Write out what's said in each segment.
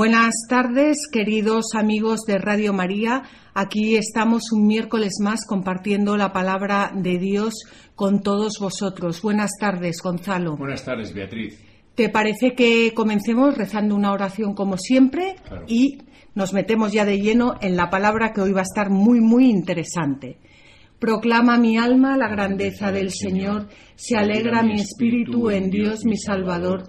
Buenas tardes, queridos amigos de Radio María. Aquí estamos un miércoles más compartiendo la palabra de Dios con todos vosotros. Buenas tardes, Gonzalo. Buenas tardes, Beatriz. ¿Te parece que comencemos rezando una oración como siempre Claro. y nos metemos ya de lleno en la palabra que hoy va a estar muy, muy interesante? Proclama mi alma la grandeza del Señor, se alegra mi espíritu en Dios mi Salvador,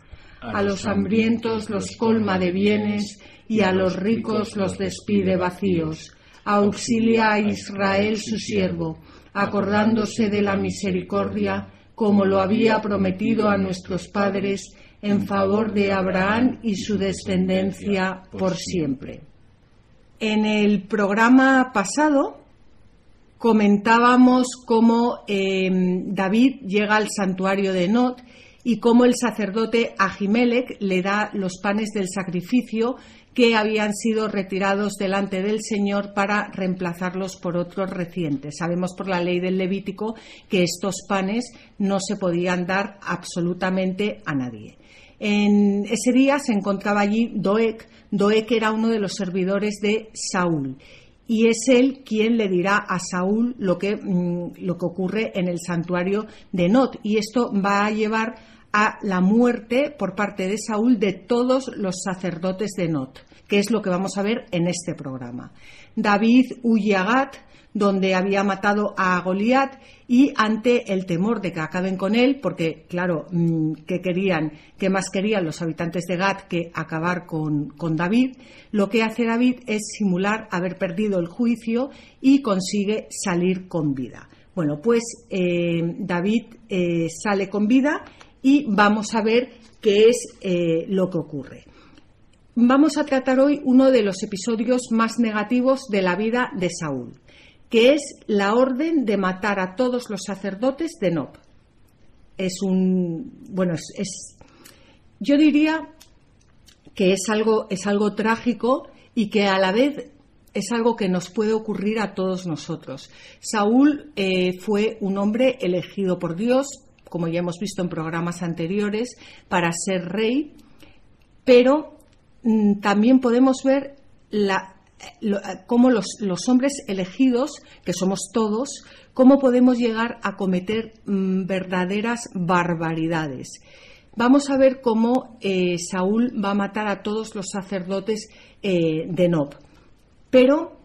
A los hambrientos los colma de bienes y a los ricos los despide vacíos. Auxilia a Israel su siervo, acordándose de la misericordia como lo había prometido a nuestros padres en favor de Abraham y su descendencia por siempre. En el programa pasado comentábamos cómo eh, David llega al santuario de Not y cómo el sacerdote Ahimelech le da los panes del sacrificio que habían sido retirados delante del Señor para reemplazarlos por otros recientes. Sabemos por la ley del Levítico que estos panes no se podían dar absolutamente a nadie. En ese día se encontraba allí Doeg. Doeg era uno de los servidores de Saúl y es él quien le dirá a Saúl lo que, mm, lo que ocurre en el santuario de Not. Y esto va a llevar a la muerte por parte de Saúl de todos los sacerdotes de Not, que es lo que vamos a ver en este programa. David huye a Gat, donde había matado a Goliat, y ante el temor de que acaben con él, porque, claro, mm, ¿qué querían? ¿Qué más querían los habitantes de Gat que acabar con, con David? Lo que hace David es simular haber perdido el juicio y consigue salir con vida. Bueno, pues eh, David eh, sale con vida y vamos a ver qué es eh, lo que ocurre. Vamos a tratar hoy uno de los episodios más negativos de la vida de Saúl, que es la orden de matar a todos los sacerdotes de Nob. Es un. Bueno, es. yo diría que es algo, es algo trágico y que a la vez es algo que nos puede ocurrir a todos nosotros. Saúl eh, fue un hombre elegido por Dios, como ya hemos visto en programas anteriores, para ser rey, pero mm, también podemos ver lo- cómo los, los hombres elegidos, que somos todos, cómo podemos llegar a cometer mm, verdaderas barbaridades. Vamos a ver cómo eh, Saúl va a matar a todos los sacerdotes eh, de Nob. Pero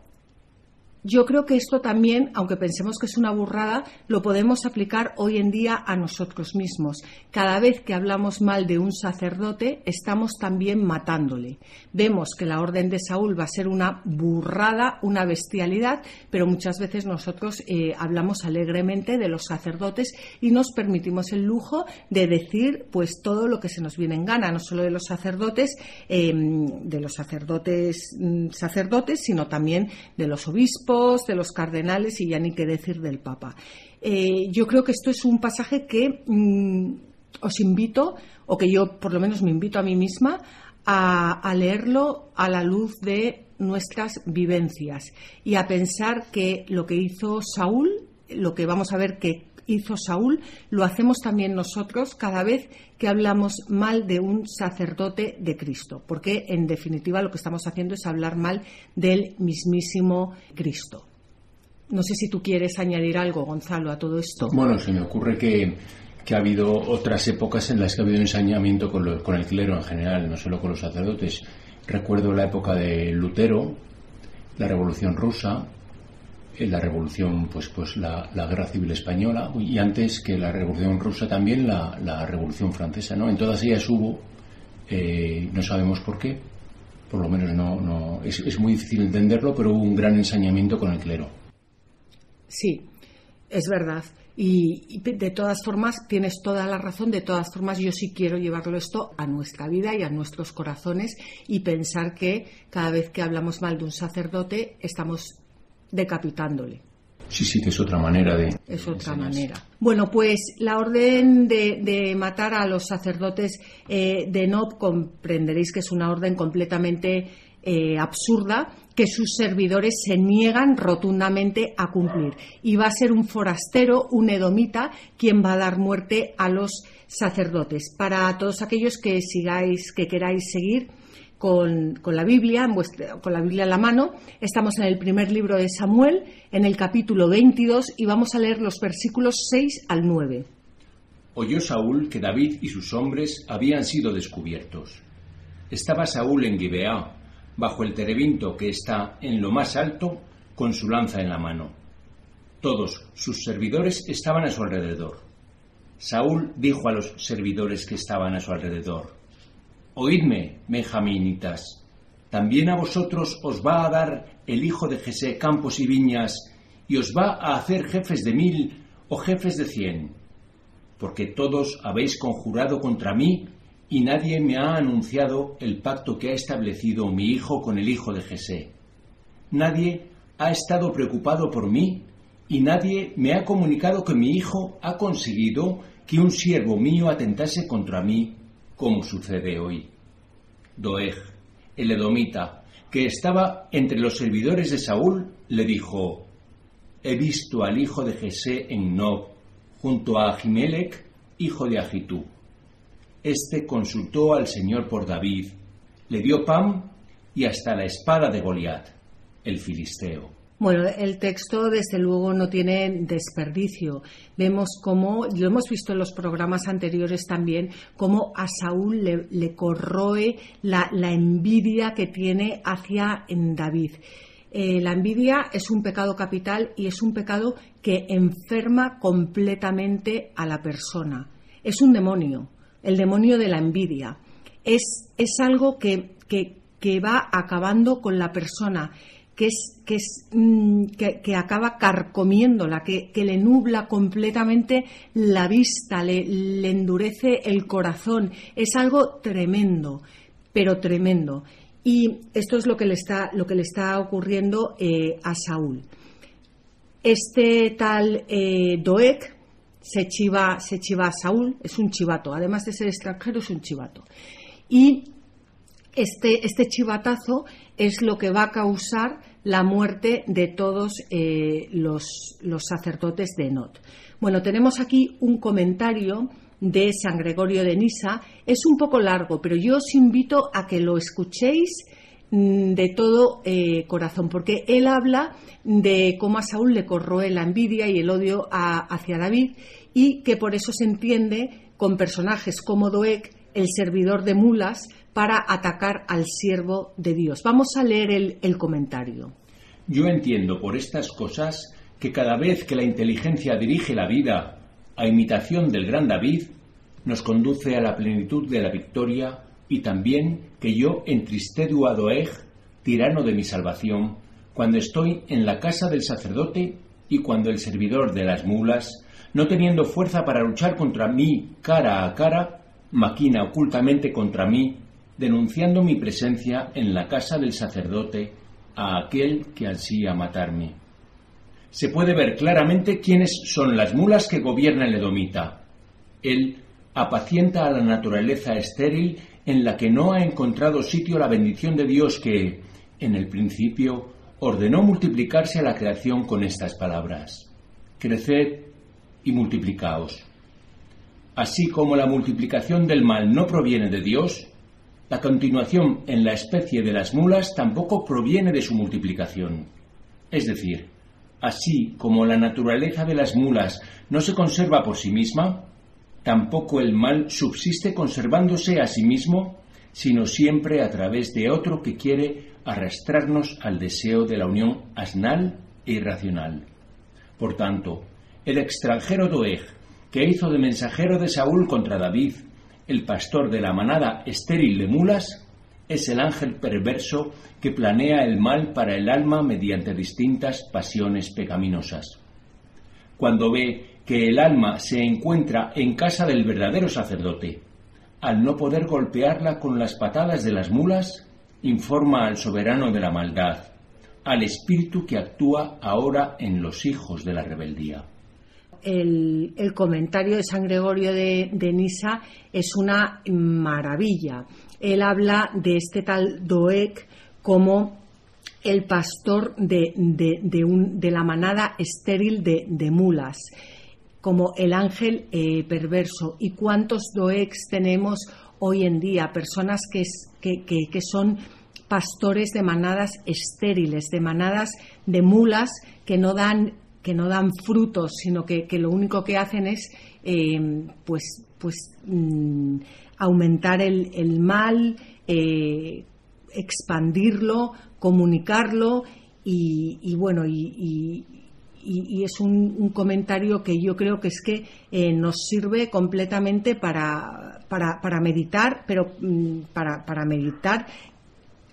yo creo que esto también, aunque pensemos que es una burrada, lo podemos aplicar hoy en día a nosotros mismos. Cada vez que hablamos mal de un sacerdote, estamos también matándole. Vemos que la orden de Saúl va a ser una burrada, una bestialidad, pero muchas veces nosotros eh, hablamos alegremente de los sacerdotes y nos permitimos el lujo de decir pues todo lo que se nos viene en gana, no solo de los sacerdotes, eh, de los sacerdotes mm, sacerdotes, sino también de los obispos, de los cardenales y ya ni qué decir del Papa. Eh, yo creo que esto es un pasaje que mm, os invito, o que yo por lo menos me invito a mí misma, a, a leerlo a la luz de nuestras vivencias y a pensar que lo que hizo Saúl, lo que vamos a ver que hizo Saúl, lo hacemos también nosotros cada vez que hablamos mal de un sacerdote de Cristo, porque en definitiva lo que estamos haciendo es hablar mal del mismísimo Cristo. No sé si tú quieres añadir algo, Gonzalo, a todo esto. Bueno, se me ocurre que, que ha habido otras épocas en las que ha habido ensañamiento con, lo- con el clero en general, no solo con los sacerdotes. Recuerdo la época de Lutero, la Revolución Rusa, la revolución, pues, pues la, guerra civil española y antes que la revolución rusa también la, revolución francesa, ¿no? En todas ellas hubo, eh, no sabemos por qué, por lo menos no, no es, es, muy difícil entenderlo, pero hubo un gran ensañamiento con el clero. Sí, es verdad. Y, de todas formas, tienes toda la razón, de todas formas yo sí quiero llevarlo esto a nuestra vida y a nuestros corazones y pensar que cada vez que hablamos mal de un sacerdote estamos decapitándole. Sí, sí, que es otra manera de... Es otra manera. Bueno, pues la orden de, matar a los sacerdotes eh, de Nob comprenderéis que es una orden completamente eh, absurda que sus servidores se niegan rotundamente a cumplir. Y va a ser un forastero, un edomita, quien va a dar muerte a los sacerdotes. Para todos aquellos que sigáis, que queráis seguir con, la Biblia, con la Biblia en la mano, estamos en el primer libro de Samuel, en el capítulo 22, y vamos a leer los versículos 6 al 9. Oyó Saúl que David y sus hombres habían sido descubiertos. Estaba Saúl en Gibeá, bajo el terebinto que está en lo más alto, con su lanza en la mano. Todos sus servidores estaban a su alrededor. Saúl dijo a los servidores que estaban a su alrededor, Oídme, benjaminitas, también a vosotros os va a dar el hijo de Jesé campos y viñas, y os va a hacer jefes de mil o jefes de cien, porque todos habéis conjurado contra mí y nadie me ha anunciado el pacto que ha establecido mi hijo con el hijo de Jesé. Nadie ha estado preocupado por mí y nadie me ha comunicado que mi hijo ha conseguido que un siervo mío atentase contra mí, como sucede hoy. Doeg, el edomita, que estaba entre los servidores de Saúl, le dijo, He visto al hijo de Jesé en Nob, junto a Ahimelech, hijo de Ahitú este consultó al Señor por David, le dio pan y hasta la espada de Goliat, el filisteo. Bueno, el texto desde luego no tiene desperdicio. Vemos cómo, lo hemos visto en los programas anteriores también, cómo a Saúl le, corroe la, envidia que tiene hacia David. Eh, la envidia es un pecado capital y es un pecado que enferma completamente a la persona. Es un demonio el demonio de la envidia. Es, es algo que, va acabando con la persona, que, es, que, es, mm, que, acaba carcomiéndola, que, le nubla completamente la vista, le, endurece el corazón. Es algo tremendo, pero tremendo. Y esto es lo que le está, lo que le está ocurriendo eh, a Saúl. Este tal eh, Doeg, se chiva, se chiva a Saúl, es un chivato, además de ser extranjero es un chivato. Y este, este chivatazo es lo que va a causar la muerte de todos eh, los, sacerdotes de Not. Bueno, tenemos aquí un comentario de San Gregorio de Nisa. Es un poco largo, pero yo os invito a que lo escuchéis mm, de todo eh, corazón, porque él habla de cómo a Saúl le corroe la envidia y el odio hacia David y que por eso se entiende con personajes como Doeg, el servidor de mulas, para atacar al siervo de Dios. Vamos a leer el, comentario. Yo entiendo por estas cosas que cada vez que la inteligencia dirige la vida a imitación del gran David, nos conduce a la plenitud de la victoria y también que yo entristedo a Doeg, tirano de mi salvación, cuando estoy en la casa del sacerdote y cuando el servidor de las mulas no teniendo fuerza para luchar contra mí cara a cara, maquina ocultamente contra mí, denunciando mi presencia en la casa del sacerdote a aquel que ansía matarme. Se puede ver claramente quiénes son las mulas que gobierna el edomita. Él apacienta a la naturaleza estéril en la que no ha encontrado sitio la bendición de Dios que, en el principio, ordenó multiplicarse a la creación con estas palabras. Creced y multiplicaos. Así como la multiplicación del mal no proviene de Dios, la continuación en la especie de las mulas tampoco proviene de su multiplicación. Es decir, así como la naturaleza de las mulas no se conserva por sí misma, tampoco el mal subsiste conservándose a sí mismo, sino siempre a través de otro que quiere arrastrarnos al deseo de la unión asnal e irracional. Por tanto, el extranjero Doeg, que hizo de mensajero de Saúl contra David, el pastor de la manada estéril de mulas, es el ángel perverso que planea el mal para el alma mediante distintas pasiones pecaminosas. Cuando ve que el alma se encuentra en casa del verdadero sacerdote, al no poder golpearla con las patadas de las mulas, informa al soberano de la maldad, al espíritu que actúa ahora en los hijos de la rebeldía. El, comentario de San Gregorio de, de Nisa es una maravilla él habla de este tal Doek como el pastor de, la manada estéril de, mulas, como el ángel eh, perverso. ¿Y cuántos Doeks tenemos hoy en día? Personas que, que, son pastores de manadas estériles, de manadas de mulas que no dan que no dan frutos, sino que, lo único que hacen es eh, pues, pues mm, aumentar el, mal, eh, expandirlo, comunicarlo y, bueno, y, es un, comentario que yo creo que es que eh, nos sirve completamente para, para, meditar, pero mm, para, para meditar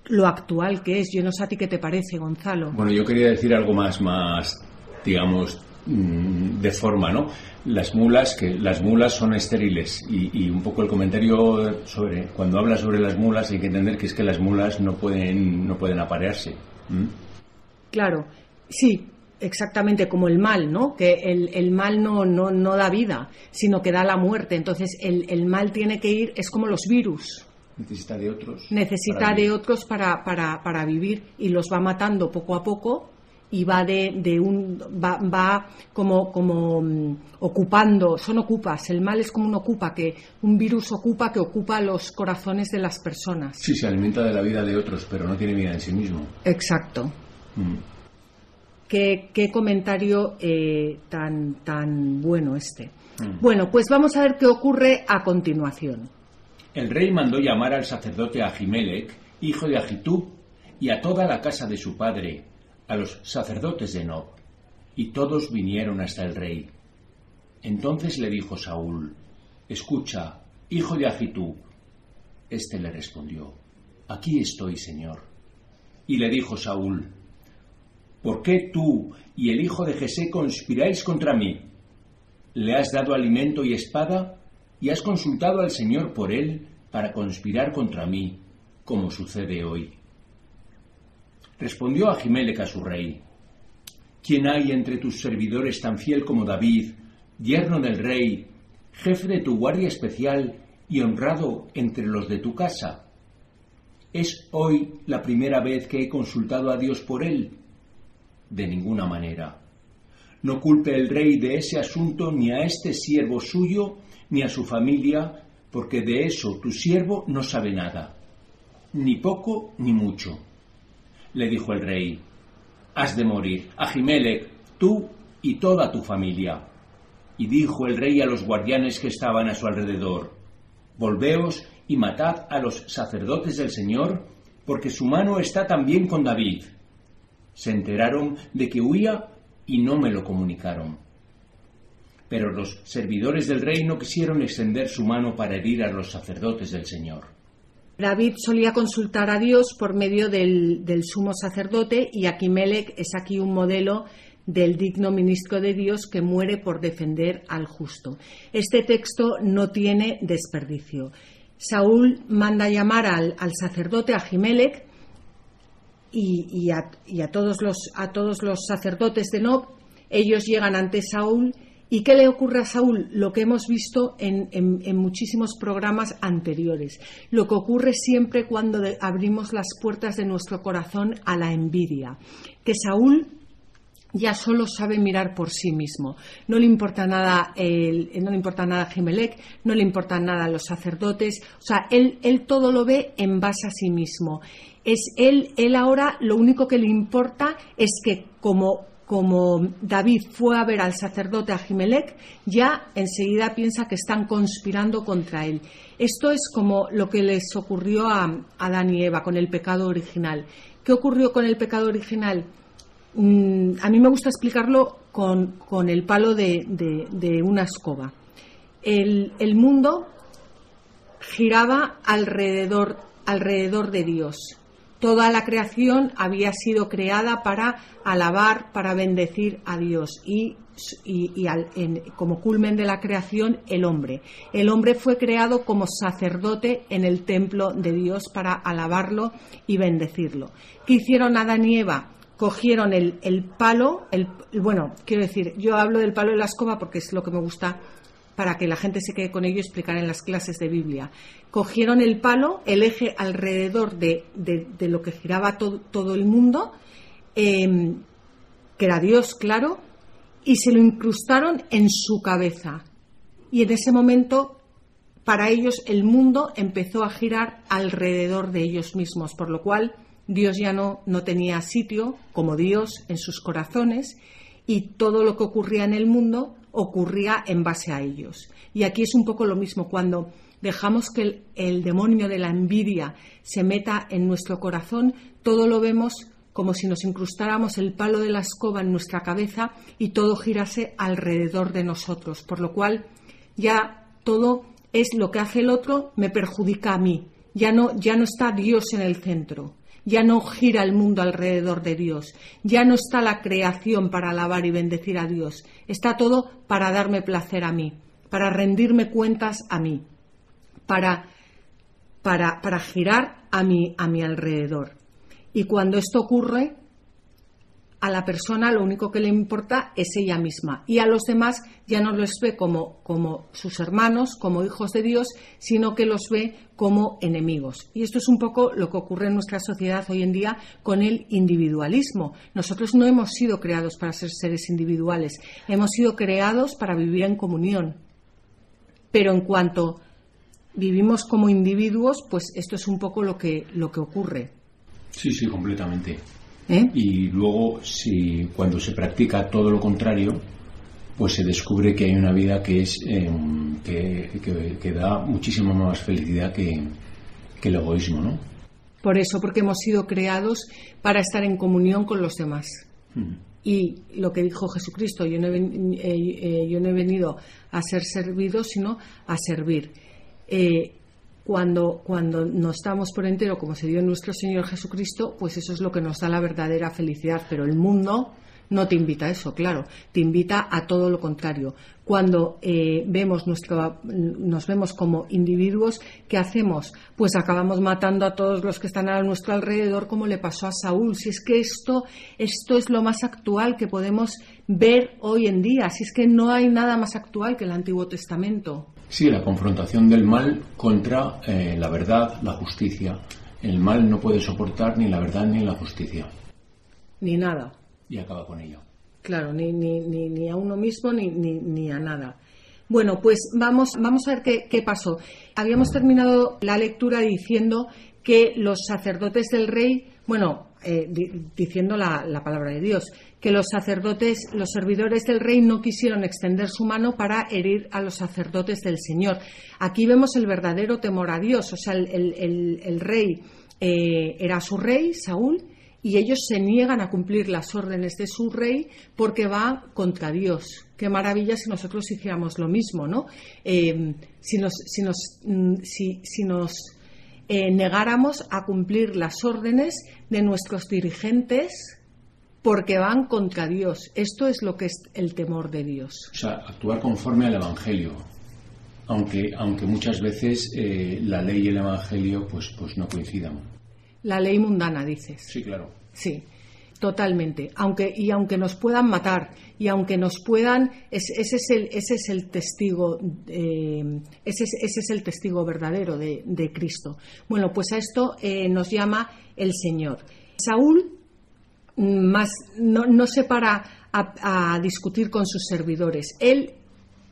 lo actual que es. Yo no sé a ti qué te parece, Gonzalo. Bueno, yo quería decir algo más, más digamos, mm, de forma, ¿no? Las mulas, que las mulas son estériles y, un poco el comentario sobre, cuando habla sobre las mulas hay que entender que es que las mulas no pueden, no pueden aparearse. Claro, sí, exactamente como el mal, ¿no? Que el, mal no, no, no, da vida, sino que da la muerte. Entonces el, el, mal tiene que ir, es como los virus. Necesita de otros. Necesita de otros para, para, para vivir y los va matando poco a poco y va de, un va, va como como mm, ocupando son ocupas. El mal es como un ocupa que un virus ocupa que ocupa los corazones de las personas. Sí se alimenta de la vida de otros pero no tiene vida en sí mismo. Exacto. Mm. ¿Qué, qué, comentario eh, tan tan bueno este. Mm. bueno pues vamos a ver qué ocurre a continuación. El rey mandó llamar al sacerdote Ahimelech hijo de Agitú y a toda la casa de su padre a los sacerdotes de Nob, y todos vinieron hasta el rey. Entonces le dijo Saúl, Escucha, hijo de Agitú. Este le respondió, Aquí estoy, Señor. Y le dijo Saúl, ¿Por qué tú y el hijo de Jesé conspiráis contra mí? ¿Le has dado alimento y espada? ¿Y has consultado al Señor por él para conspirar contra mí, como sucede hoy? Respondió Ahimelech a su rey, ¿quién hay entre tus servidores tan fiel como David, yerno del rey, jefe de tu guardia especial y honrado entre los de tu casa? ¿Es hoy la primera vez que he consultado a Dios por él? De ninguna manera. No culpe el rey de ese asunto ni a este siervo suyo ni a su familia, porque de eso tu siervo no sabe nada, ni poco ni mucho le dijo el rey, has de morir, Ahimelech, tú y toda tu familia. Y dijo el rey a los guardianes que estaban a su alrededor, Volveos y matad a los sacerdotes del Señor, porque su mano está también con David. Se enteraron de que huía y no me lo comunicaron. Pero los servidores del rey no quisieron extender su mano para herir a los sacerdotes del Señor. David solía consultar a Dios por medio del, sumo sacerdote y Aquimelech es aquí un modelo del digno ministro de Dios que muere por defender al justo. Este texto no tiene desperdicio. Saúl manda llamar al, sacerdote y, a, y todos los, a todos los sacerdotes de Nob. Ellos llegan ante Saúl ¿Y qué le ocurre a Saúl? Lo que hemos visto en, muchísimos programas anteriores. Lo que ocurre siempre cuando abrimos las puertas de nuestro corazón a la envidia. Que Saúl ya solo sabe mirar por sí mismo. No le importa nada, no le importa nada a Jimelec, no le importa nada a los sacerdotes. O sea, él, él todo lo ve en base a sí mismo. Es él, él ahora lo único que le importa es que como como David fue a ver al sacerdote Ahimelech, ya enseguida piensa que están conspirando contra él. Esto es como lo que les ocurrió a Adán y Eva con el pecado original. ¿Qué ocurrió con el pecado original? mm, a mí me gusta explicarlo con, el palo de, una escoba. El, el, mundo giraba alrededor, alrededor de Dios. Toda la creación había sido creada para alabar, para bendecir a Dios y, como culmen de la creación el hombre. El hombre fue creado como sacerdote en el templo de Dios para alabarlo y bendecirlo. ¿Qué hicieron Adán y Eva? Cogieron el, el palo, el, bueno, quiero decir, yo hablo del palo de la escoba porque es lo que me gusta para que la gente se quede con ello y explicar en las clases de Biblia. Cogieron el palo, el eje alrededor de, lo que giraba todo, el mundo, em, que era Dios, claro, y se lo incrustaron en su cabeza. Y en ese momento, para ellos, el mundo empezó a girar alrededor de ellos mismos, por lo cual Dios ya no, no tenía sitio como Dios en sus corazones y todo lo que ocurría en el mundo ocurría en base a ellos. Y aquí es un poco lo mismo, cuando dejamos que el, demonio de la envidia se meta en nuestro corazón, todo lo vemos como si nos incrustáramos el palo de la escoba en nuestra cabeza y todo girase alrededor de nosotros, por lo cual ya todo es lo que hace el otro me perjudica a mí. Ya no, ya no está Dios en el centro ya no gira el mundo alrededor de Dios, ya no está la creación para alabar y bendecir a Dios, está todo para darme placer a mí, para rendirme cuentas a mí, para, para, para girar a mi, a mi alrededor. Y cuando esto ocurre, a la persona lo único que le importa es ella misma y a los demás ya no los ve como, como sus hermanos, como hijos de Dios, sino que los ve como enemigos. Y esto es un poco lo que ocurre en nuestra sociedad hoy en día con el individualismo. Nosotros no hemos sido creados para ser seres individuales, hemos sido creados para vivir en comunión. Pero en cuanto vivimos como individuos, pues esto es un poco lo que, lo que ocurre. Sí, sí, completamente. ¿Eh? Y luego, si cuando se practica todo lo contrario, pues se descubre que hay una vida que es em, que, da muchísimo más felicidad que, el egoísmo, ¿no? Por eso, porque hemos sido creados para estar en comunión con los demás. Mm. Y lo que dijo Jesucristo, yo no, he, eh, eh, yo no he venido a ser servido, sino a servir cuando, cuando no estamos por entero, como se dio en nuestro Señor Jesucristo, pues eso es lo que nos da la verdadera felicidad. Pero el mundo no te invita a eso, claro, te invita a todo lo contrario. Cuando eh, vemos nuestro, nos vemos como individuos, ¿qué hacemos? Pues acabamos matando a todos los que están a nuestro alrededor, como le pasó a Saúl. Si es que esto, esto es lo más actual que podemos ver hoy en día, si es que no hay nada más actual que el Antiguo Testamento. Sí, la confrontación del mal contra eh, la verdad, la justicia. El mal no puede soportar ni la verdad ni la justicia. Ni nada. Y acaba con ello. Claro, ni, ni, ni, a uno mismo ni, ni, a nada. Bueno, pues vamos, vamos a ver qué, qué pasó. Habíamos terminado la lectura diciendo que los sacerdotes del rey, bueno, eh, diciendo la, la, palabra de Dios, que los sacerdotes, los servidores del rey no quisieron extender su mano para herir a los sacerdotes del Señor. Aquí vemos el verdadero temor a Dios, o sea, el, rey eh, era su rey, Saúl, y ellos se niegan a cumplir las órdenes de su rey porque va contra Dios. Qué maravilla si nosotros hiciéramos lo mismo, ¿no? Eh, si nos, si nos, mm, si, nos eh, negáramos a cumplir las órdenes de nuestros dirigentes porque van contra Dios. Esto es lo que es el temor de Dios. O sea, actuar conforme al Evangelio. Aunque, aunque muchas veces eh, la ley y el Evangelio pues, pues no coincidan. La ley mundana, dices. Sí, claro. Sí, totalmente. Aunque, y aunque nos puedan matar, y aunque nos puedan, ese, es, el, ese es el testigo, eh, ese, es, el testigo verdadero de, Cristo. Bueno, pues a esto eh, nos llama el Señor. Saúl más, no, se para a, discutir con sus servidores. Él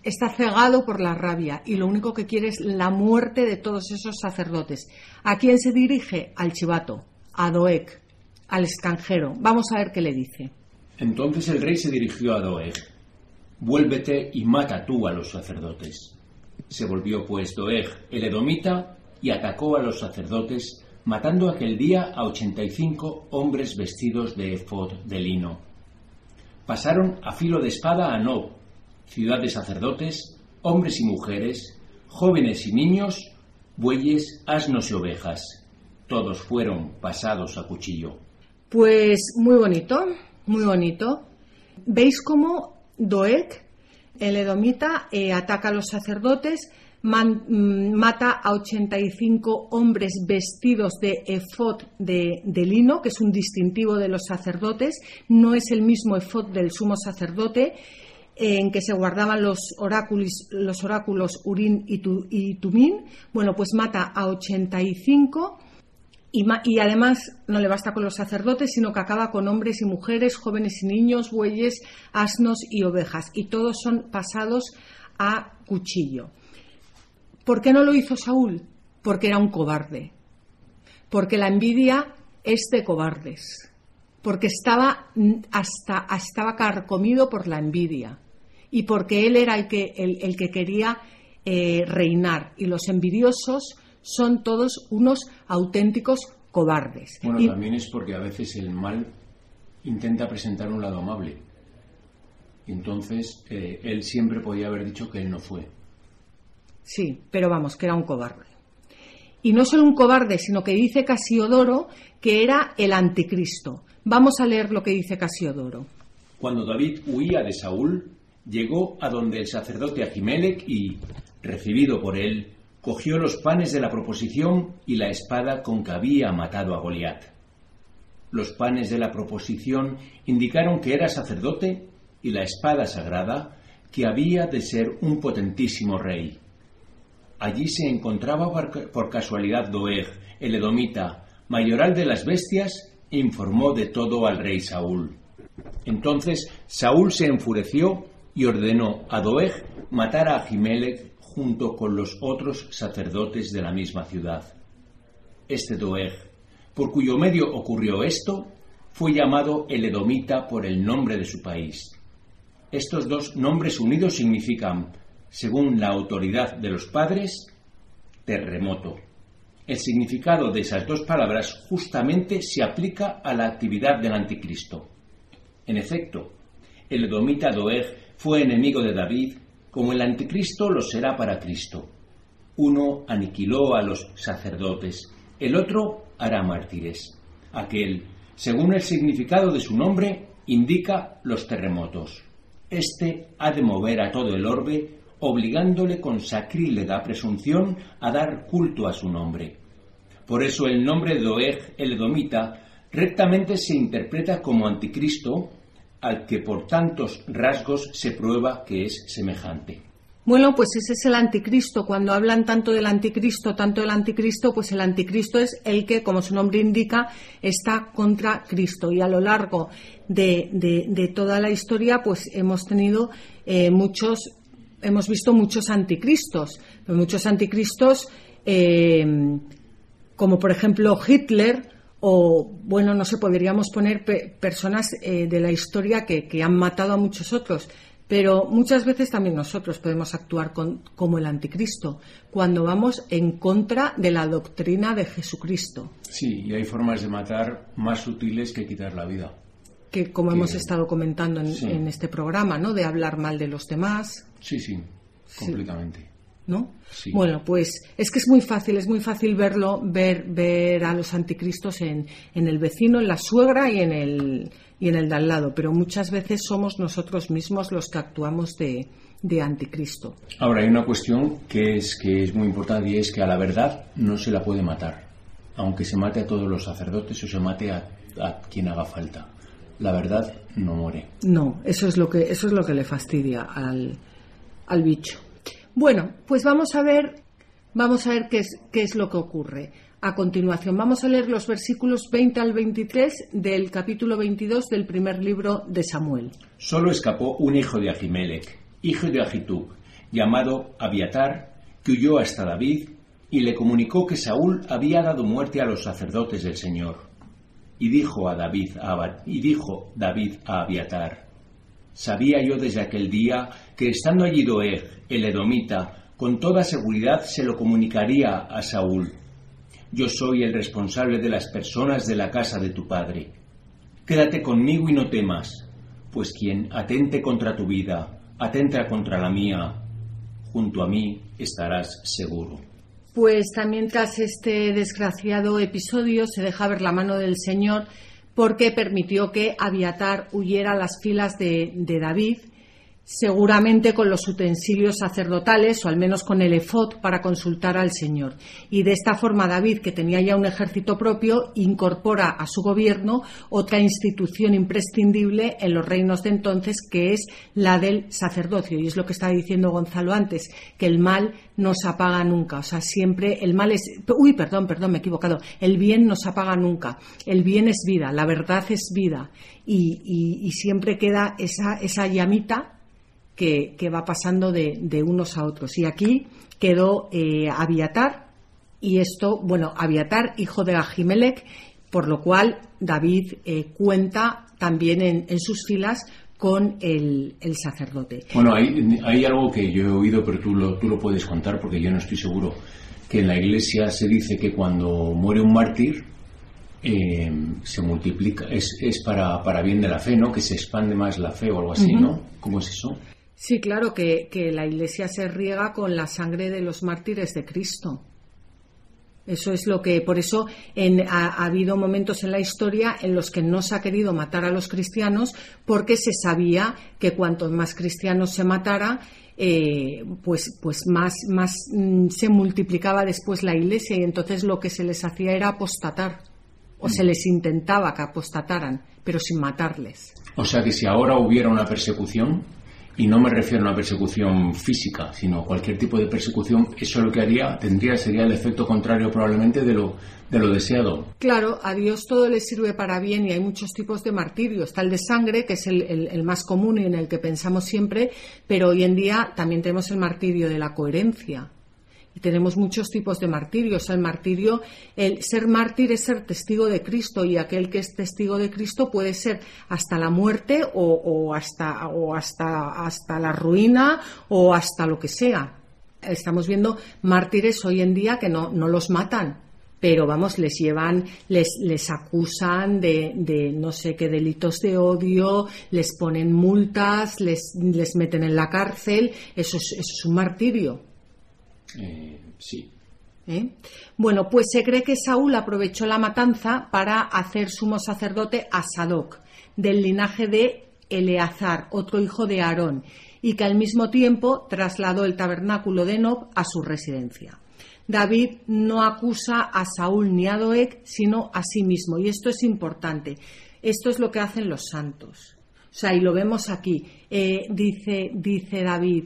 está cegado por la rabia y lo único que quiere es la muerte de todos esos sacerdotes. ¿A quién se dirige? Al chivato, a Doeg, al extranjero. Vamos a ver qué le dice. Entonces el rey se dirigió a Doeg. Vuélvete y mata tú a los sacerdotes. Se volvió pues Doeg el edomita y atacó a los sacerdotes matando aquel día a 85 hombres vestidos de efod de lino. pasaron a filo de espada a Nob, ciudad de sacerdotes, hombres y mujeres, jóvenes y niños, bueyes, asnos y ovejas. Todos fueron pasados a cuchillo. Pues muy bonito, muy bonito. ¿Veis cómo Doeg, el edomita, eh, ataca a los sacerdotes? Mm, mata a 85 hombres vestidos de efod de, lino, que es un distintivo de los sacerdotes, no es el mismo efod del sumo sacerdote, en que se guardaban los oráculos, los Urín y, y Tumín. Bueno, pues mata a 85 y, y, además no le basta con los sacerdotes, sino que acaba con hombres y mujeres, jóvenes y niños, bueyes, asnos y ovejas. Y todos son pasados a cuchillo. ¿Por qué no lo hizo Saúl? Porque era un cobarde. Porque la envidia es de cobardes. Porque estaba hasta estaba carcomido por la envidia. Y porque él era el que, el, que quería eh, reinar. Y los envidiosos son todos unos auténticos cobardes. Bueno, también es porque a veces el mal intenta presentar un lado amable. Entonces, eh, él siempre podía haber dicho que él no fue. Sí, pero vamos, que era un cobarde. Y no solo un cobarde, sino que dice Casiodoro que era el anticristo. Vamos a leer lo que dice Casiodoro. Cuando David huía de Saúl, llegó a donde el sacerdote Ahimelech y, recibido por él, cogió los panes de la proposición y la espada con que había matado a Goliat. Los panes de la proposición indicaron que era sacerdote y la espada sagrada que había de ser un potentísimo rey. Allí se encontraba por casualidad Doeg, el edomita, mayoral de las bestias, informó de todo al rey Saúl. Entonces Saúl se enfureció y ordenó a Doeg matar a Ahimelech junto con los otros sacerdotes de la misma ciudad. Este Doeg, por cuyo medio ocurrió esto, fue llamado el Edomita por el nombre de su país. Estos dos nombres unidos significan según la autoridad de los padres, terremoto. El significado de esas dos palabras justamente se aplica a la actividad del anticristo. En efecto, el edomita Doeg fue enemigo de David, como el anticristo lo será para Cristo. Uno aniquiló a los sacerdotes, el otro hará mártires. Aquel, según el significado de su nombre, indica los terremotos. Este ha de mover a todo el orbe obligándole con sacrílega presunción a dar culto a su nombre. Por eso el nombre de Doeg el Edomita rectamente se interpreta como anticristo, al que por tantos rasgos se prueba que es semejante. Bueno, pues ese es el anticristo. Cuando hablan tanto del anticristo, tanto del anticristo, pues el anticristo es el que, como su nombre indica, está contra Cristo. Y a lo largo de, toda la historia, pues hemos tenido eh, muchos hemos visto muchos anticristos, muchos anticristos eh, como por ejemplo Hitler o, bueno, no sé, podríamos poner personas eh, de la historia que, han matado a muchos otros. Pero muchas veces también nosotros podemos actuar como el anticristo, cuando vamos en contra de la doctrina de Jesucristo. Sí, y hay formas de matar más sutiles que quitar la vida. Que como hemos estado comentando en, en, este programa, ¿no? De hablar mal de los demás, Sí, sí, completamente. ¿No? Bueno, pues es que es muy fácil, es muy fácil verlo, ver, ver a los anticristos en, en el vecino, en la suegra y en el y en el de al lado, pero muchas veces somos nosotros mismos los que actuamos de, de anticristo. Ahora hay una cuestión que es que es muy importante y es que a la verdad no se la puede matar, aunque se mate a todos los sacerdotes o se mate a, a quien haga falta. La verdad no muere. No, eso es lo que eso es lo que le fastidia al al bicho. Bueno, pues vamos a ver, vamos a ver qué es, qué es lo que ocurre. A continuación, vamos a leer los versículos 20 al 23 del capítulo 22 del primer libro de Samuel. Solo escapó un hijo de Ahimelech, hijo de Ahitub, llamado Abiatar, que huyó hasta David y le comunicó que Saúl había dado muerte a los sacerdotes del Señor. Y dijo a David, y dijo David a Abiatar, Sabía yo desde aquel día que estando allí Doeg, el edomita, con toda seguridad se lo comunicaría a Saúl. Yo soy el responsable de las personas de la casa de tu padre. Quédate conmigo y no temas, pues quien atente contra tu vida, atenta contra la mía, junto a mí estarás seguro. Pues también tras este desgraciado episodio se deja ver la mano del Señor porque permitió que Abiatar huyera a las filas de, de David seguramente con los utensilios sacerdotales o al menos con el efod para consultar al Señor. Y de esta forma David, que tenía ya un ejército propio, incorpora a su gobierno otra institución imprescindible en los reinos de entonces, que es la del sacerdocio. Y es lo que estaba diciendo Gonzalo antes, que el mal no se apaga nunca. O sea, siempre el mal es... Uy, perdón, perdón, me he equivocado. El bien no se apaga nunca. El bien es vida, la verdad es vida. Y, siempre queda esa, esa llamita que, va pasando de, unos a otros. Y aquí quedó eh, Abiatar, y esto, bueno, Abiatar, hijo de Ahimelech, por lo cual David eh, cuenta también en, sus filas con el, sacerdote. Bueno, hay, hay, algo que yo he oído, pero tú lo, tú lo puedes contar porque yo no estoy seguro, que en la iglesia se dice que cuando muere un mártir, eh, se multiplica, es, es para, para, bien de la fe, ¿no? Que se expande más la fe o algo así, ¿no? ¿Cómo es eso? Sí, claro, que, la Iglesia se riega con la sangre de los mártires de Cristo. Eso es lo que, por eso ha, habido momentos en la historia en los que no se ha querido matar a los cristianos porque se sabía que cuantos más cristianos se matara, eh, pues, pues más, más mm, se multiplicaba después la iglesia y entonces lo que se les hacía era apostatar o se les intentaba que apostataran, pero sin matarles. O sea que si ahora hubiera una persecución, y no me refiero a una persecución física, sino cualquier tipo de persecución, eso lo que haría, tendría, sería el efecto contrario probablemente de lo, de lo deseado. Claro, a Dios todo le sirve para bien y hay muchos tipos de martirio. Está el de sangre, que es el, el más común y en el que pensamos siempre, pero hoy en día también tenemos el martirio de la coherencia y tenemos muchos tipos de martirios. El martirio, el ser mártir es ser testigo de Cristo y aquel que es testigo de Cristo puede ser hasta la muerte o, hasta, o hasta, hasta la ruina o hasta lo que sea. Estamos viendo mártires hoy en día que no, no los matan, pero vamos, les llevan, les, les acusan de, de, no sé qué delitos de odio, les ponen multas, les, les meten en la cárcel, eso es, eso es un martirio. Eh, sí. ¿Eh? Bueno, pues se cree que Saúl aprovechó la matanza para hacer sumo sacerdote a Sadoc, del linaje de Eleazar, otro hijo de Aarón, y que al mismo tiempo trasladó el tabernáculo de Nob a su residencia. David no acusa a Saúl ni a Doeg, sino a sí mismo, y esto es importante. Esto es lo que hacen los santos. O sea, y lo vemos aquí. Eh, dice, dice David,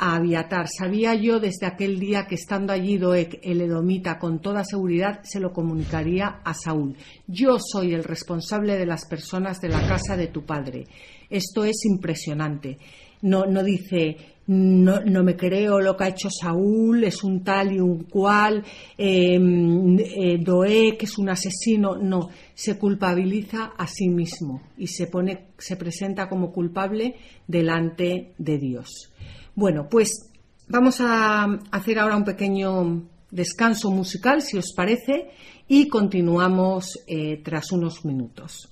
a Abiatar. Sabía yo desde aquel día que estando allí Doeg, el edomita, con toda seguridad se lo comunicaría a Saúl. Yo soy el responsable de las personas de la casa de tu padre. Esto es impresionante. No, no dice, no, no, me creo lo que ha hecho Saúl, es un tal y un cual, eh, Doeg es un asesino. No, se culpabiliza a sí mismo y se, pone, se presenta como culpable delante de Dios. Bueno, pues vamos a hacer ahora un pequeño descanso musical, si os parece, y continuamos eh, tras unos minutos.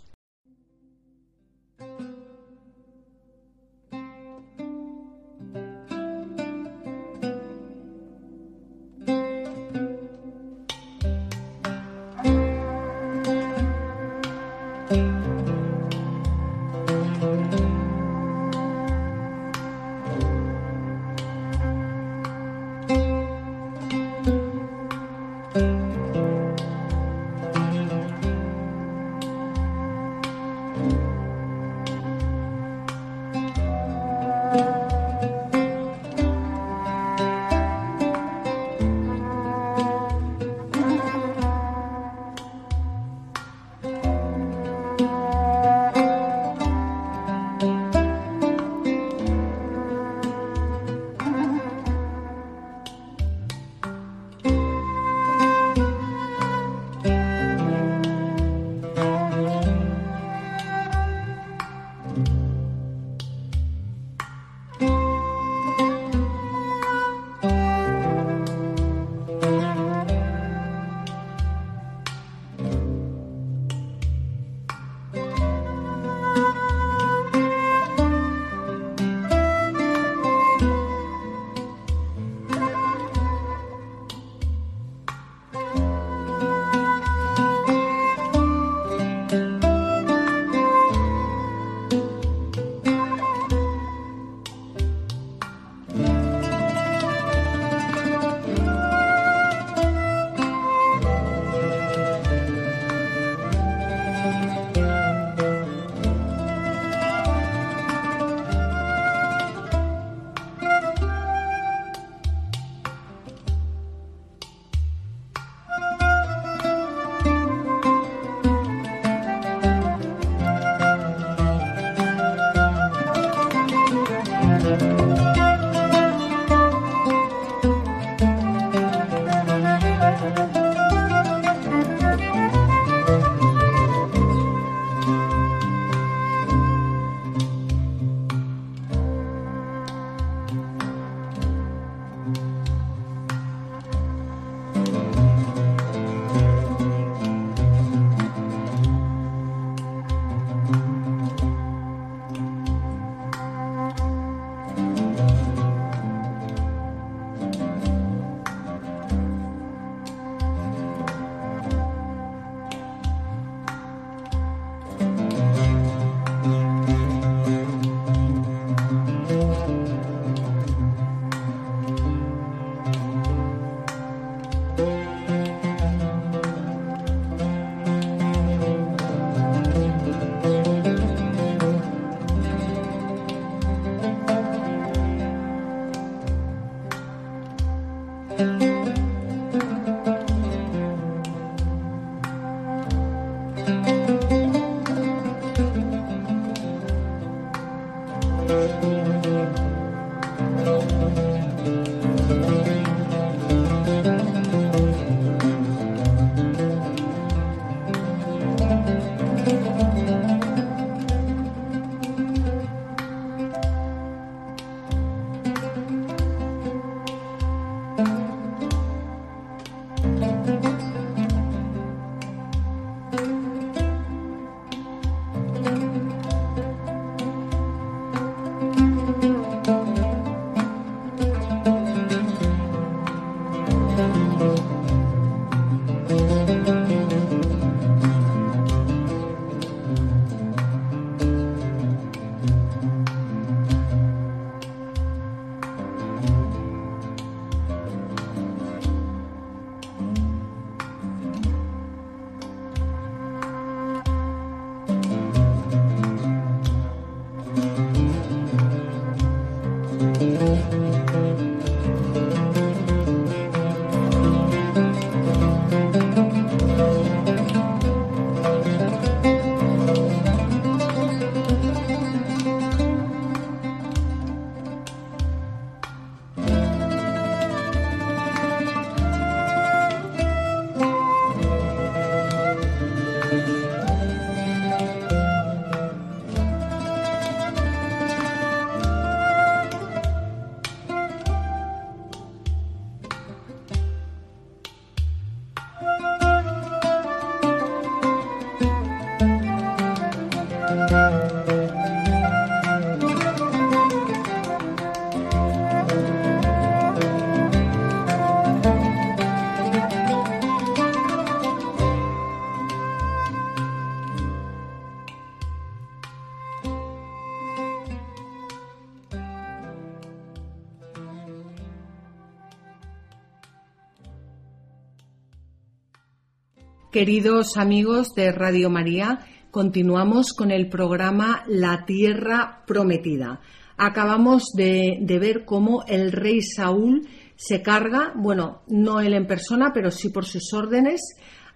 Queridos amigos de Radio María, continuamos con el programa La Tierra Prometida. Acabamos de, ver cómo el rey Saúl se carga, bueno, no él en persona, pero sí por sus órdenes,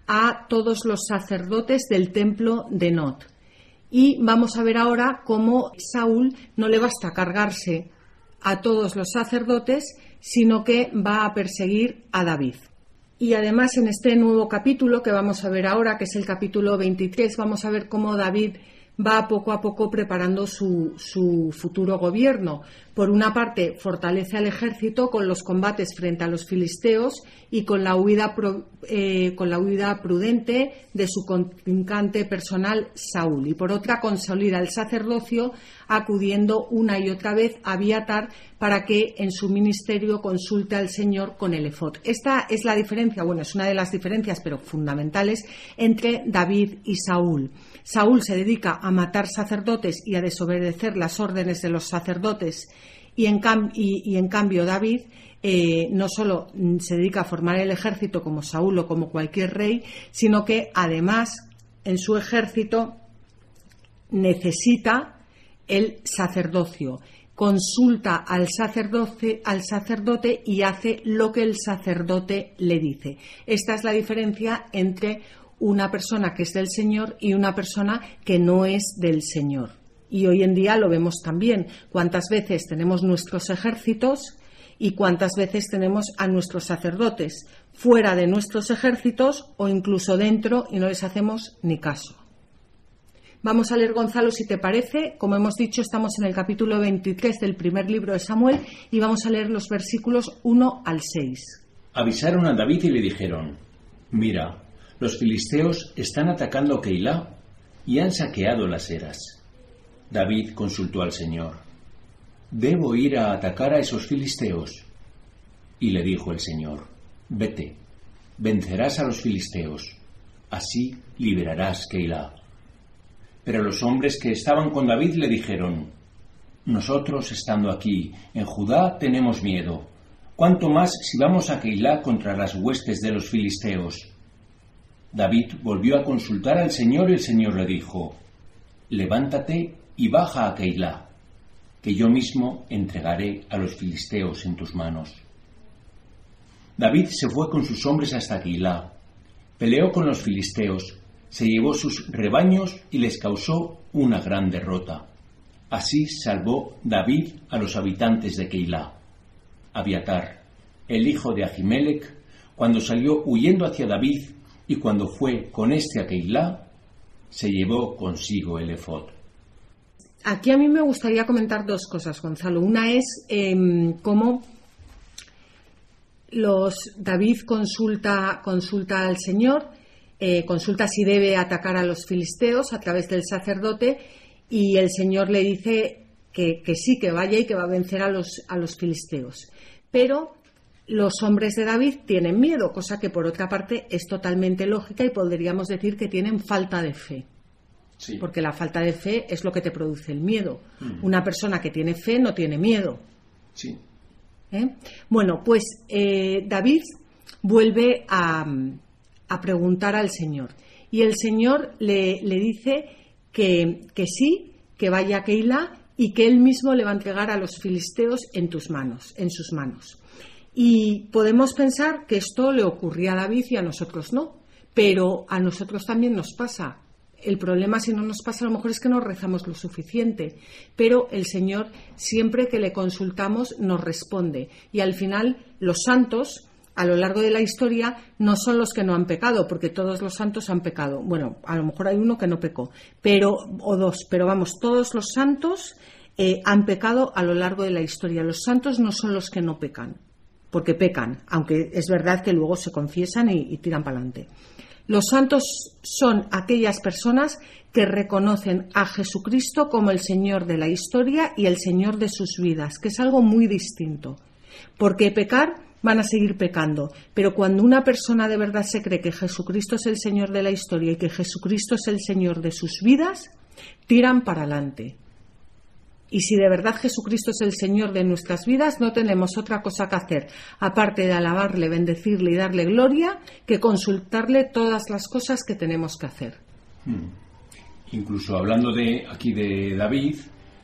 a todos los sacerdotes del templo de Not. Y vamos a ver ahora cómo Saúl no le basta cargarse a todos los sacerdotes, sino que va a perseguir a David. Y además en este nuevo capítulo que vamos a ver ahora, que es el capítulo 23, vamos a ver cómo David va poco a poco preparando su, su, futuro gobierno. Por una parte, fortalece al ejército con los combates frente a los filisteos y con la huida, eh, con la huida prudente de su contrincante personal Saúl. Y por otra, consolida el sacerdocio acudiendo una y otra vez a Viatar para que en su ministerio consulte al Señor con el efod. Esta es la diferencia, bueno, es una de las diferencias, pero fundamentales, entre David y Saúl. Saúl se dedica a matar sacerdotes y a desobedecer las órdenes de los sacerdotes y en, cambio David eh, no solo se dedica a formar el ejército como Saúl o como cualquier rey, sino que además en su ejército necesita el sacerdocio consulta al sacerdote, al sacerdote y hace lo que el sacerdote le dice. Esta es la diferencia entre una persona que es del Señor y una persona que no es del Señor. Y hoy en día lo vemos también. ¿Cuántas veces tenemos nuestros ejércitos y cuántas veces tenemos a nuestros sacerdotes fuera de nuestros ejércitos o incluso dentro y no les hacemos ni caso? Vamos a leer, Gonzalo, si te parece. Como hemos dicho, estamos en el capítulo 23 del primer libro de Samuel y vamos a leer los versículos 1 al 6. Avisaron a David y le dijeron, mira, los filisteos están atacando Keilah y han saqueado las eras. David consultó al Señor. ¿Debo ir a atacar a esos filisteos? Y le dijo el Señor, vete, vencerás a los filisteos, así liberarás Keilah. Pero los hombres que estaban con David le dijeron, nosotros estando aquí, en Judá, tenemos miedo. ¿Cuánto más si vamos a Keilah contra las huestes de los filisteos? David volvió a consultar al Señor y el Señor le dijo, Levántate y baja a Keilah, que yo mismo entregaré a los filisteos en tus manos. David se fue con sus hombres hasta Aquilá, peleó con los filisteos, se llevó sus rebaños y les causó una gran derrota. Así salvó David a los habitantes de Keilah. Abiatar, el hijo de Ahimelech, cuando salió huyendo hacia David y cuando fue con este a Keilah, se llevó consigo el efod. Aquí a mí me gustaría comentar dos cosas, Gonzalo. Una es em, cómo los David consulta, consulta al Señor, eh, consulta si debe atacar a los filisteos a través del sacerdote y el Señor le dice que, que sí, que vaya y que va a vencer a los, a los filisteos. Pero los hombres de David tienen miedo, cosa que por otra parte es totalmente lógica y podríamos decir que tienen falta de fe. Porque la falta de fe es lo que te produce el miedo. Mm. Una persona que tiene fe no tiene miedo. Sí. ¿Eh? Bueno, pues eh, David vuelve a, preguntar al Señor. Y el Señor le, dice que, que, sí, que vaya a Keila y que él mismo le va a entregar a los filisteos en tus manos, en sus manos. Y podemos pensar que esto le ocurría a David y a nosotros no, pero a nosotros también nos pasa. El problema, si no nos pasa, a lo mejor es que no rezamos lo suficiente, pero el Señor, siempre que le consultamos, nos responde. Y al final, los santos, a lo largo de la historia, no son los que no han pecado, porque todos los santos han pecado. Bueno, a lo mejor hay uno que no pecó, pero, o dos, pero vamos, todos los santos eh, han pecado a lo largo de la historia. Los santos no son los que no pecan porque pecan, aunque es verdad que luego se confiesan y, tiran para adelante. Los santos son aquellas personas que reconocen a Jesucristo como el Señor de la historia y el Señor de sus vidas, que es algo muy distinto. Porque pecar van a seguir pecando, pero cuando una persona de verdad se cree que Jesucristo es el Señor de la historia y que Jesucristo es el Señor de sus vidas, tiran para adelante. Y si de verdad Jesucristo es el Señor de nuestras vidas, no tenemos otra cosa que hacer, aparte de alabarle, bendecirle y darle gloria, que consultarle todas las cosas que tenemos que hacer. Hmm. Incluso hablando de aquí de David,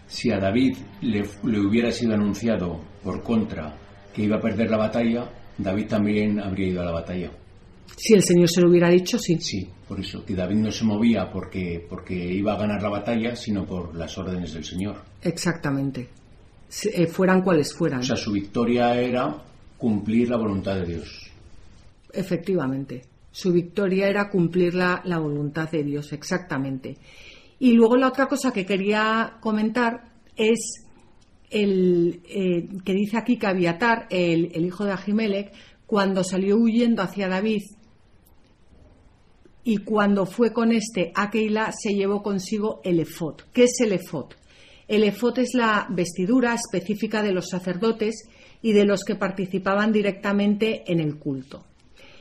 si a David le, le hubiera sido anunciado por contra que iba a perder la batalla, David también habría ido a la batalla. Si el Señor se lo hubiera dicho, sí. Sí, por eso, que David no se movía porque, porque iba a ganar la batalla, sino por las órdenes del Señor. Exactamente. Eh, fueran cuales fueran. O sea, su victoria era cumplir la voluntad de Dios. Efectivamente. Su victoria era cumplir la, voluntad de Dios, exactamente. Y luego la otra cosa que quería comentar es el eh, que dice aquí que Abiatar, el, el hijo de Ahimelech, cuando salió huyendo hacia David y cuando fue con este a Keila se llevó consigo el efod. ¿Qué es el efod? El efod es la vestidura específica de los sacerdotes y de los que participaban directamente en el culto.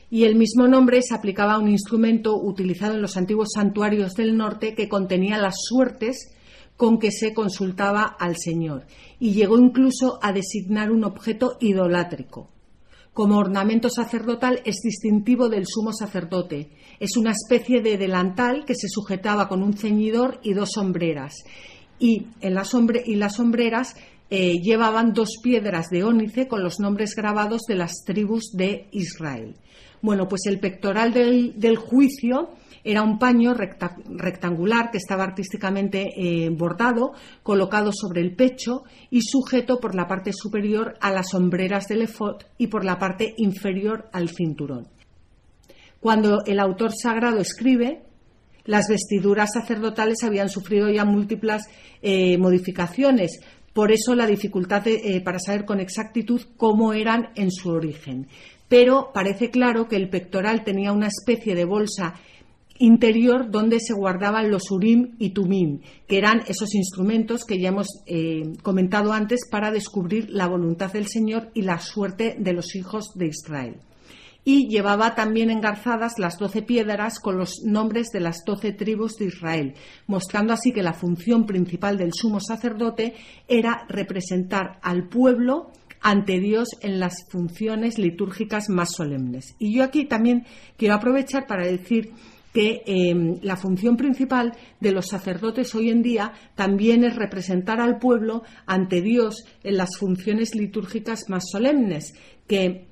Y el mismo nombre se aplicaba a un instrumento utilizado en los antiguos santuarios del norte que contenía las suertes con que se consultaba al Señor y llegó incluso a designar un objeto idolátrico. Como ornamento sacerdotal es distintivo del sumo sacerdote es una especie de delantal que se sujetaba con un ceñidor y dos sombreras. Y, en las, sombreras eh, llevaban dos piedras de ónice con los nombres grabados de las tribus de Israel. Bueno, pues el pectoral del, juicio era un paño rectangular que estaba artísticamente eh, bordado, colocado sobre el pecho y sujeto por la parte superior a las sombreras del efod y por la parte inferior al cinturón. Cuando el autor sagrado escribe, las vestiduras sacerdotales habían sufrido ya múltiples eh, modificaciones. Por eso la dificultad eh, para saber con exactitud cómo eran en su origen. Pero parece claro que el pectoral tenía una especie de bolsa interior donde se guardaban los urim y tumim, que eran esos instrumentos que ya hemos eh, comentado antes para descubrir la voluntad del Señor y la suerte de los hijos de Israel y llevaba también engarzadas las doce piedras con los nombres de las doce tribus de Israel, mostrando así que la función principal del sumo sacerdote era representar al pueblo ante Dios en las funciones litúrgicas más solemnes. Y yo aquí también quiero aprovechar para decir que em, la función principal de los sacerdotes hoy en día también es representar al pueblo ante Dios en las funciones litúrgicas más solemnes, que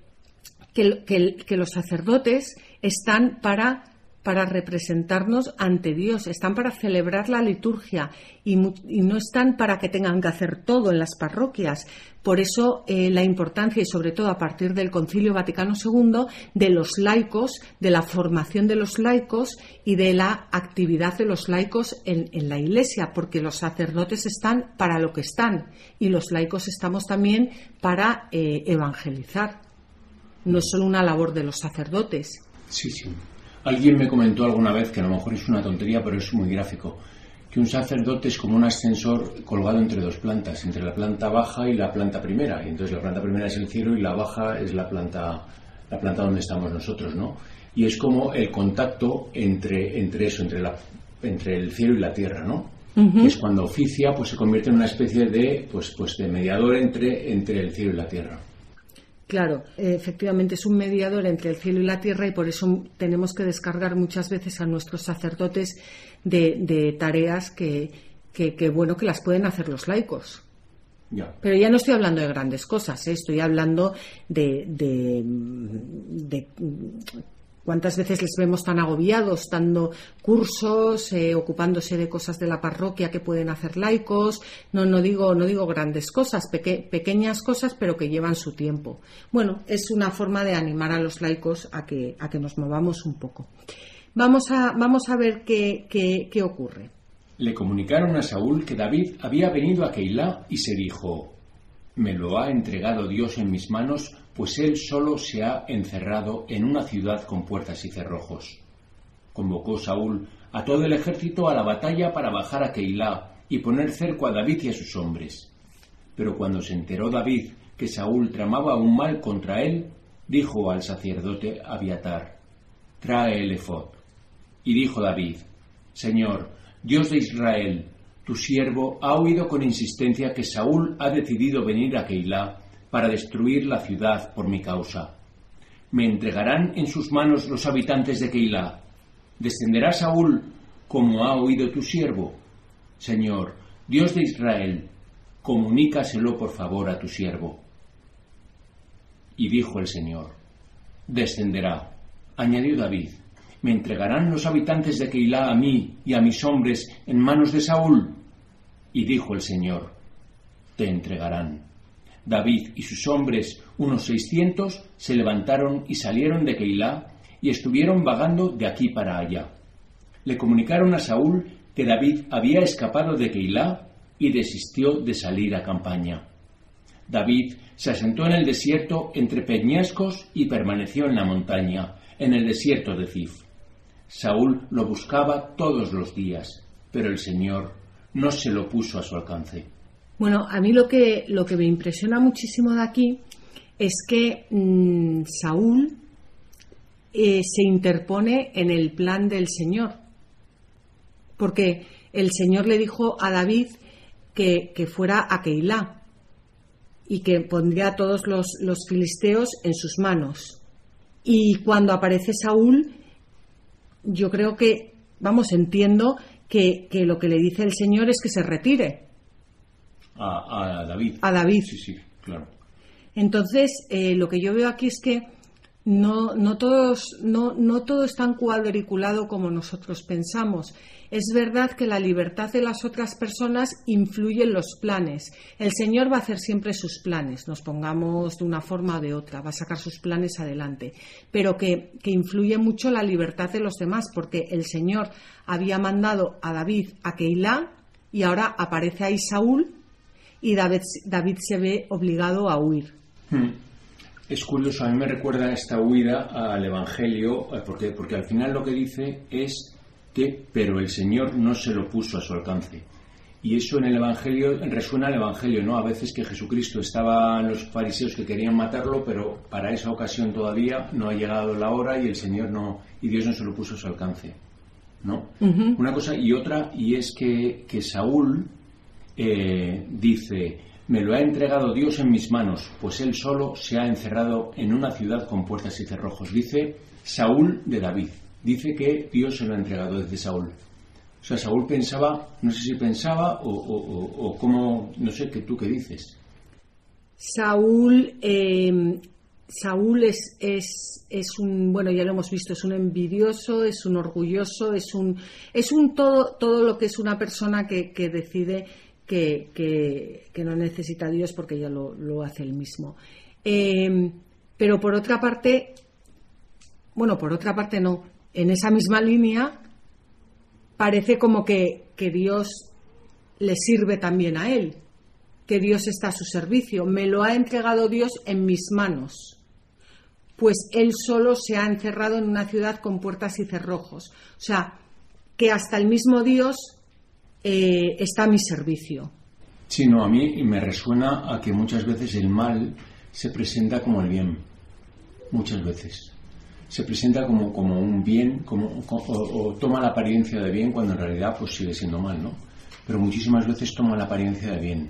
que los sacerdotes están para para representarnos ante Dios, están para celebrar la liturgia y, no están para que tengan que hacer todo en las parroquias. Por eso eh, la importancia, y sobre todo a partir del Concilio Vaticano II, de los laicos, de la formación de los laicos y de la actividad de los laicos en, la Iglesia, porque los sacerdotes están para lo que están y los laicos estamos también para eh, evangelizar. No es solo una labor de los sacerdotes. Sí, sí. Alguien me comentó alguna vez, que a lo mejor es una tontería, pero es muy gráfico, que un sacerdote es como un ascensor colgado entre dos plantas, entre la planta baja y la planta primera. Y entonces la planta primera es el cielo y la baja es la planta, la planta donde estamos nosotros, ¿no? Y es como el contacto entre, entre eso, entre, la, entre el cielo y la tierra, ¿no? es cuando oficia, pues se convierte en una especie de, pues, pues de mediador entre, entre el cielo y la tierra. Claro, efectivamente es un mediador entre el cielo y la tierra y por eso tenemos que descargar muchas veces a nuestros sacerdotes de, tareas que, bueno, que las pueden hacer los laicos. Pero ya no estoy hablando de grandes cosas, ¿eh? estoy hablando de, ¿Cuántas veces les vemos tan agobiados, dando cursos, eh, ocupándose de cosas de la parroquia que pueden hacer laicos? No, no digo, no digo grandes cosas, pequeñas cosas, pero que llevan su tiempo. Bueno, es una forma de animar a los laicos a que, a que nos movamos un poco. Vamos a, vamos a ver qué, qué ocurre. Le comunicaron a Saúl que David había venido a Keilah y se dijo, me lo ha entregado Dios en mis manos pues él solo se ha encerrado en una ciudad con puertas y cerrojos. Convocó Saúl a todo el ejército a la batalla para bajar a Keilah y poner cerco a David y a sus hombres. Pero cuando se enteró David que Saúl tramaba un mal contra él, dijo al sacerdote Abiatar, trae el efod. Y dijo David, Señor, Dios de Israel, tu siervo ha oído con insistencia que Saúl ha decidido venir a Keilah para destruir la ciudad por mi causa. Me entregarán en sus manos los habitantes de Keilah. ¿Descenderá Saúl como ha oído tu siervo? Señor, Dios de Israel, comunícaselo por favor a tu siervo. Y dijo el Señor, descenderá. Añadió David, ¿me entregarán los habitantes de Keilah a mí y a mis hombres en manos de Saúl? Y dijo el Señor, te entregarán. David y sus hombres, unos seiscientos, se levantaron y salieron de Keilah y estuvieron vagando de aquí para allá. Le comunicaron a Saúl que David había escapado de Keilah y desistió de salir a campaña. David se asentó en el desierto entre peñascos y permaneció en la montaña, en el desierto de Zif. Saúl lo buscaba todos los días, pero el Señor no se lo puso a su alcance. Bueno, a mí lo que, lo que me impresiona muchísimo de aquí es que mm, Saúl eh, se interpone en el plan del Señor. Porque el Señor le dijo a David que, fuera a Keilah y que pondría a todos los, filisteos en sus manos. Y cuando aparece Saúl, yo creo que, vamos, entiendo que, que lo que le dice el Señor es que se retire a, David. A David. Sí, sí, claro. Entonces, eh, lo que yo veo aquí es que no, no, todos, no, no todo es tan cuadriculado como nosotros pensamos. Es verdad que la libertad de las otras personas influye en los planes. El Señor va a hacer siempre sus planes, nos pongamos de una forma o de otra, va a sacar sus planes adelante. Pero que, que influye mucho la libertad de los demás, porque el Señor había mandado a David a Keilah y ahora aparece ahí Saúl y David, David se ve obligado a huir. Hmm. Es curioso, a mí me recuerda esta huida al Evangelio, eh, porque, porque al final lo que dice es que, pero el Señor no se lo puso a su alcance. Y eso en el Evangelio resuena al Evangelio, ¿no? A veces que Jesucristo estaba en los fariseos que querían matarlo, pero para esa ocasión todavía no ha llegado la hora y el Señor no, y Dios no se lo puso a su alcance, ¿no? Una cosa y otra, y es que, que Saúl, eh, dice, me lo ha entregado Dios en mis manos, pues él solo se ha encerrado en una ciudad con puertas y cerrojos. Dice Saúl de David. Dice que Dios se lo ha entregado desde Saúl. O sea, Saúl pensaba, no sé si pensaba o, o, cómo, no sé, que tú qué dices. Saúl, em, Saúl es, es, es, un, bueno, ya lo hemos visto, es un envidioso, es un orgulloso, es un, es un todo, todo lo que es una persona que, que decide que, no necesita Dios porque ya lo, lo hace él mismo. Eh, pero por otra parte, bueno, por otra parte no, en esa misma línea parece como que, que Dios le sirve también a él, que Dios está a su servicio. Me lo ha entregado Dios en mis manos. Pues él solo se ha encerrado en una ciudad con puertas y cerrojos. O sea, que hasta el mismo Dios eh, está a mi servicio. Sí, no, a mí me resuena a que muchas veces el mal se presenta como el bien. Muchas veces. Se presenta como, como un bien, como, o, toma la apariencia de bien cuando en realidad pues sigue siendo mal, ¿no? Pero muchísimas veces toma la apariencia de bien.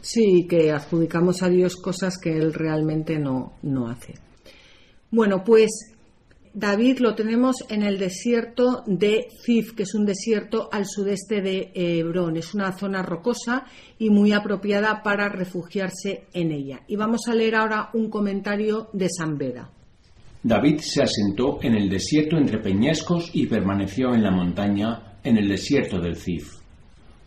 Sí, que adjudicamos a Dios cosas que Él realmente no, no hace. Bueno, pues David lo tenemos en el desierto de Zif, que es un desierto al sudeste de Hebrón. Es una zona rocosa y muy apropiada para refugiarse en ella. Y vamos a leer ahora un comentario de San Beda. David se asentó en el desierto entre peñascos y permaneció en la montaña en el desierto del Zif.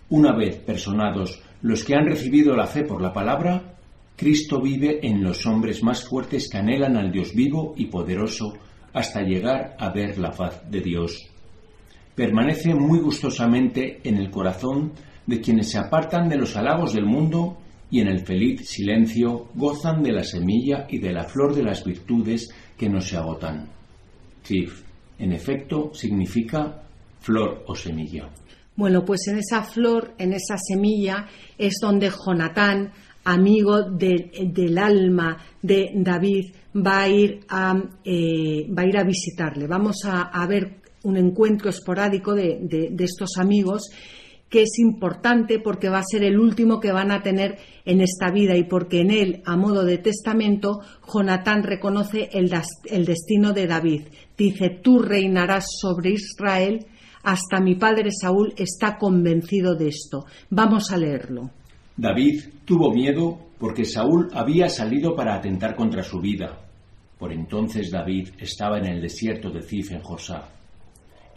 Una vez personados los que han recibido la fe por la palabra, Cristo vive en los hombres más fuertes que anhelan al Dios vivo y poderoso hasta llegar a ver la faz de Dios. Permanece muy gustosamente en el corazón de quienes se apartan de los halagos del mundo y en el feliz silencio gozan de la semilla y de la flor de las virtudes que no se agotan. Tif, en efecto, significa flor o semilla. Bueno, pues en esa flor, en esa semilla, es donde Jonatán, amigo del alma de David, va a ir a, eh, va a, ir a visitarle. Vamos a, ver un encuentro esporádico de, estos amigos que es importante porque va a ser el último que van a tener en esta vida y porque en él, a modo de testamento, Jonatán reconoce el, el destino de David. Dice, tú reinarás sobre Israel hasta mi padre Saúl está convencido de esto. Vamos a leerlo. David tuvo miedo porque Saúl había salido para atentar contra su vida. Por entonces David estaba en el desierto de Cif en Josá.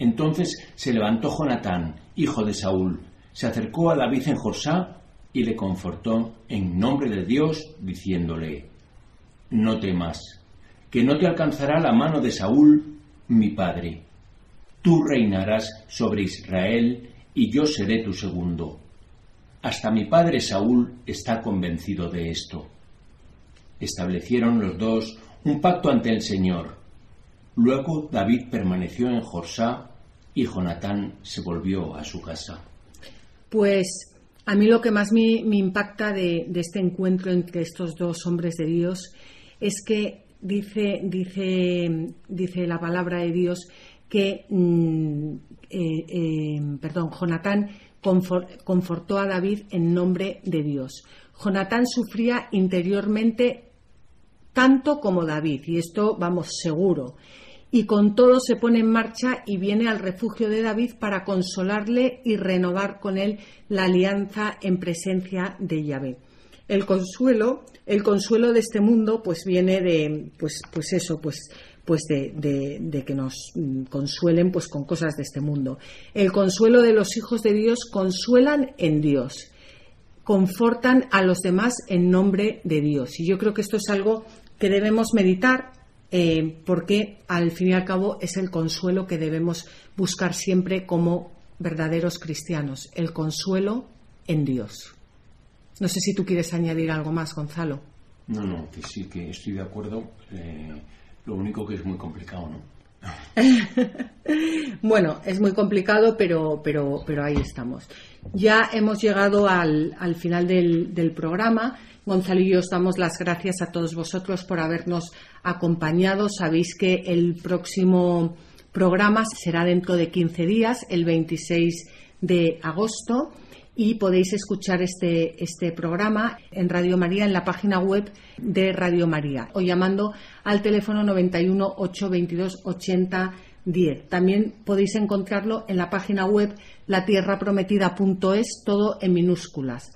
Entonces se levantó Jonatán, hijo de Saúl, se acercó a David en Josá y le confortó en nombre de Dios, diciéndole, No temas, que no te alcanzará la mano de Saúl, mi padre Tú reinarás sobre Israel y yo seré tu segundo. Hasta mi padre Saúl está convencido de esto. Establecieron los dos un pacto ante el Señor. Luego David permaneció en Jorsá y Jonatán se volvió a su casa. Pues a mí lo que más me, impacta de, este encuentro entre estos dos hombres de Dios es que dice, dice, dice la palabra de Dios que, mm, eh, eh, perdón, Jonatán confortó a David en nombre de Dios. Jonatán sufría interiormente tanto como David, y esto vamos seguro. Y con todo se pone en marcha y viene al refugio de David para consolarle y renovar con él la alianza en presencia de Yahvé. El consuelo, el consuelo de este mundo, pues viene de, pues, pues eso, pues pues de, que nos mm, consuelen pues con cosas de este mundo. El consuelo de los hijos de Dios consuelan en Dios, confortan a los demás en nombre de Dios. Y yo creo que esto es algo que debemos meditar eh, porque al fin y al cabo es el consuelo que debemos buscar siempre como verdaderos cristianos, el consuelo en Dios. No sé si tú quieres añadir algo más, Gonzalo. No, no, que sí, que estoy de acuerdo. Eh, lo único que es muy complicado, ¿no? bueno, es muy complicado, pero, pero, pero ahí estamos. Ya hemos llegado al, al final del, del, programa. Gonzalo y yo os damos las gracias a todos vosotros por habernos acompañado. Sabéis que el próximo programa será dentro de 15 días, el 26 de agosto y podéis escuchar este, este programa en Radio María, en la página web de Radio María, o llamando al teléfono 91 822 80 10. También podéis encontrarlo en la página web latierraprometida.es, todo en minúsculas.